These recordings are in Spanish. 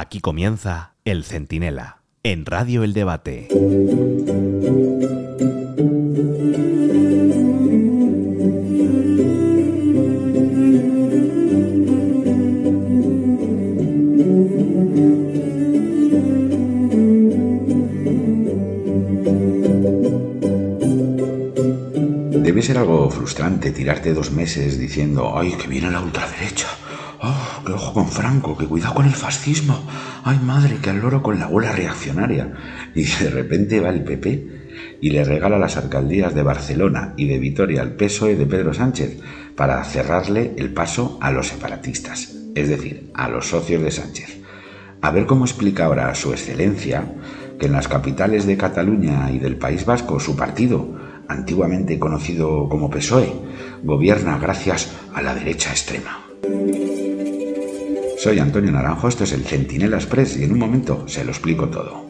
Aquí comienza El Centinela, en Radio El Debate. Debe ser algo frustrante tirarte dos meses diciendo, ay, que viene la ultraderecha. Oh, que ojo con Franco, que cuidado con el fascismo. Ay, madre, que al loro con la bola reaccionaria. Y de repente va el PP y le regala las alcaldías de Barcelona y de Vitoria al PSOE de Pedro Sánchez para cerrarle el paso a los separatistas, es decir, a los socios de Sánchez. A ver cómo explica ahora su excelencia que en las capitales de Cataluña y del País Vasco su partido, antiguamente conocido como PSOE, gobierna gracias a la derecha extrema. Soy Antonio Naranjo, esto es el Centinela Express y en un momento se lo explico todo.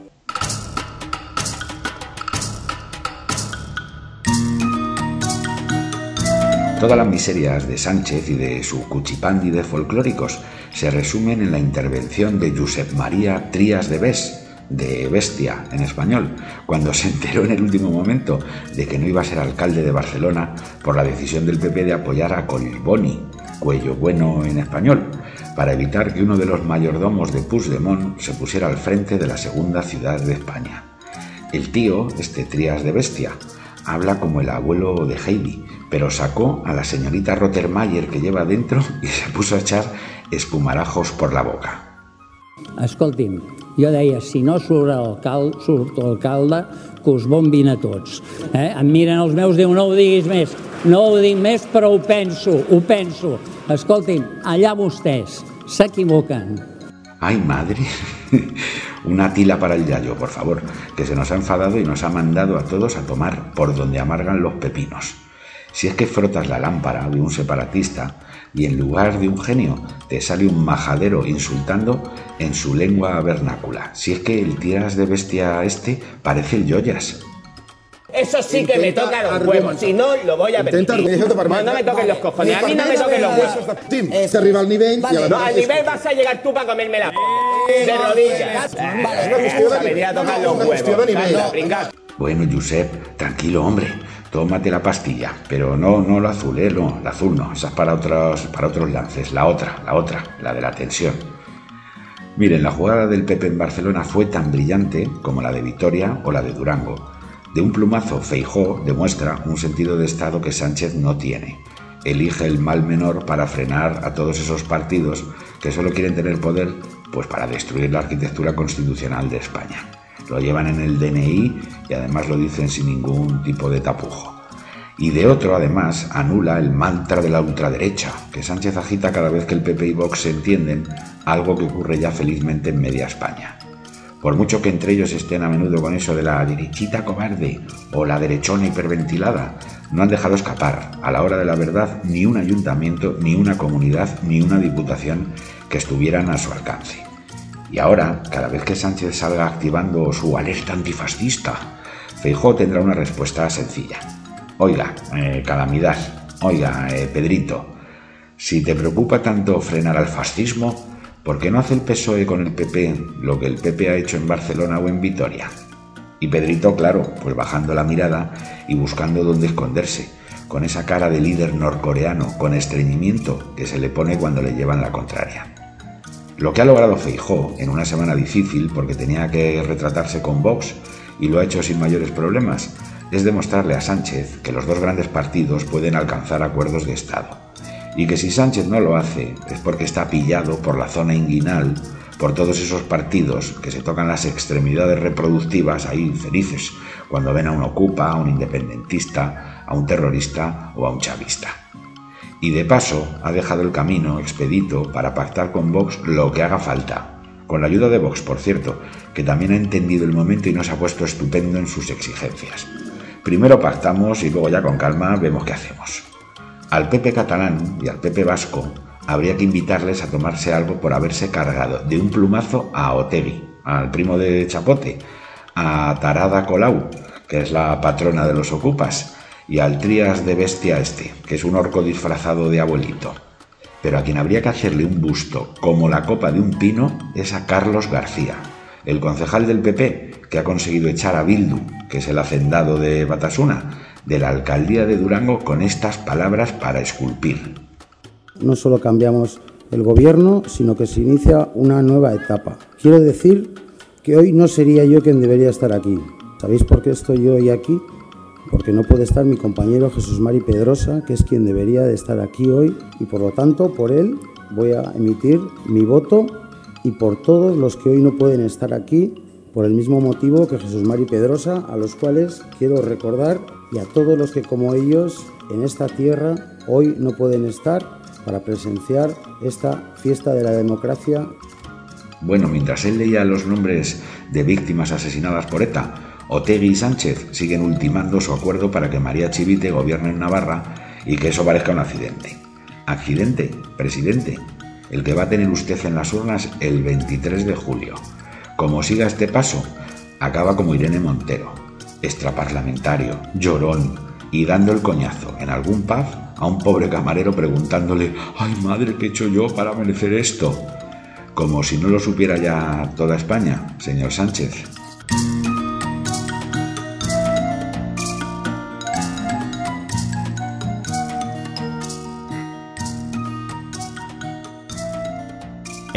Todas las miserias de Sánchez y de su cuchipandi de folclóricos se resumen en la intervención de Josep María Trías de Bes, de Bestia en español, cuando se enteró en el último momento de que no iba a ser alcalde de Barcelona por la decisión del PP de apoyar a Collboni, cuello bueno en español, para evitar que uno de los mayordomos de Puigdemont se pusiera al frente de la segunda ciudad de España. El tío, este Trías de Bestia, habla como el abuelo de Heidi, pero sacó a la señorita Rottermeier que lleva dentro y se puso a echar espumarajos por la boca. Jo deia, si no surt l'alcalde, surt l'alcalde, que us bombin a tots. Eh? Em miren els meus, diu, no ho diguis més, no ho dic més, però ho penso, ho penso. Escolti'm, allà vostès s'equivoquen. ¡Ay, madre! Una tila para el yayo, por favor, que se nos ha enfadado y nos ha mandado a todos a tomar por donde amargan los pepinos. Si es que frotas la lámpara de un separatista y en lugar de un genio te sale un majadero insultando en su lengua vernácula. Si es que el tiras de bestia este parece el yoyas. Eso sí que me toca los huevos, si no lo voy a Intenta permitir. No, no me toquen los cojones, a mí no me toquen los huevos. Tim, arriba al la No, al nivel vas a llegar tú para comerme la p de rodillas. Vale, Venir a tocar És los huevos. Bueno, Josep, tranquilo, hombre. Tómate la pastilla, pero no, no lo azul, ¿eh? No, la azul no. Esa es para otros, para otros lances. La otra, la otra, la de la tensión. Miren, la jugada del Pepe en Barcelona fue tan brillante como la de Vitoria o la de Durango. De un plumazo, Feijó demuestra un sentido de Estado que Sánchez no tiene. Elige el mal menor para frenar a todos esos partidos que solo quieren tener poder pues para destruir la arquitectura constitucional de España. Lo llevan en el DNI y además lo dicen sin ningún tipo de tapujo. Y de otro, además, anula el mantra de la ultraderecha, que Sánchez agita cada vez que el PP y Vox se entienden, algo que ocurre ya felizmente en media España. Por mucho que entre ellos estén a menudo con eso de la derechita cobarde o la derechona hiperventilada, no han dejado escapar, a la hora de la verdad, ni un ayuntamiento, ni una comunidad, ni una diputación que estuvieran a su alcance. Y ahora, cada vez que Sánchez salga activando su alerta antifascista, Feijóo tendrá una respuesta sencilla. Oiga, eh, calamidad, oiga, eh, Pedrito, si te preocupa tanto frenar al fascismo, ¿por qué no hace el PSOE con el PP lo que el PP ha hecho en Barcelona o en Vitoria? Y Pedrito, claro, pues bajando la mirada y buscando dónde esconderse, con esa cara de líder norcoreano con estreñimiento que se le pone cuando le llevan la contraria. Lo que ha logrado Feijó en una semana difícil porque tenía que retratarse con Vox y lo ha hecho sin mayores problemas es demostrarle a Sánchez que los dos grandes partidos pueden alcanzar acuerdos de Estado y que si Sánchez no lo hace es porque está pillado por la zona inguinal por todos esos partidos que se tocan las extremidades reproductivas ahí felices cuando ven a un ocupa, a un independentista, a un terrorista o a un chavista. Y de paso ha dejado el camino expedito para pactar con Vox lo que haga falta. Con la ayuda de Vox, por cierto, que también ha entendido el momento y nos ha puesto estupendo en sus exigencias. Primero pactamos y luego ya con calma vemos qué hacemos. Al PP catalán y al PP vasco habría que invitarles a tomarse algo por haberse cargado de un plumazo a Otegi, al primo de Chapote, a Tarada Colau, que es la patrona de los ocupas, y al Trías de Bestia este, que es un orco disfrazado de abuelito. Pero a quien habría que hacerle un busto como la copa de un pino es a Carlos García, el concejal del PP que ha conseguido echar a Bildu, que es el hacendado de Batasuna, de la alcaldía de Durango con estas palabras para esculpir. No solo cambiamos el gobierno, sino que se inicia una nueva etapa. Quiero decir que hoy no sería yo quien debería estar aquí. ¿Sabéis por qué estoy yo hoy aquí? Porque no puede estar mi compañero Jesús Mari Pedrosa, que es quien debería de estar aquí hoy, y por lo tanto, por él voy a emitir mi voto y por todos los que hoy no pueden estar aquí, por el mismo motivo que Jesús Mari Pedrosa, a los cuales quiero recordar, y a todos los que como ellos en esta tierra hoy no pueden estar para presenciar esta fiesta de la democracia. Bueno, mientras él leía los nombres de víctimas asesinadas por ETA, Otegui y Sánchez siguen ultimando su acuerdo para que María Chivite gobierne en Navarra y que eso parezca un accidente. Accidente, presidente, el que va a tener usted en las urnas el 23 de julio. Como siga este paso, acaba como Irene Montero, extraparlamentario, llorón y dando el coñazo en algún pub a un pobre camarero preguntándole, ay madre, ¿qué he hecho yo para merecer esto? Como si no lo supiera ya toda España, señor Sánchez.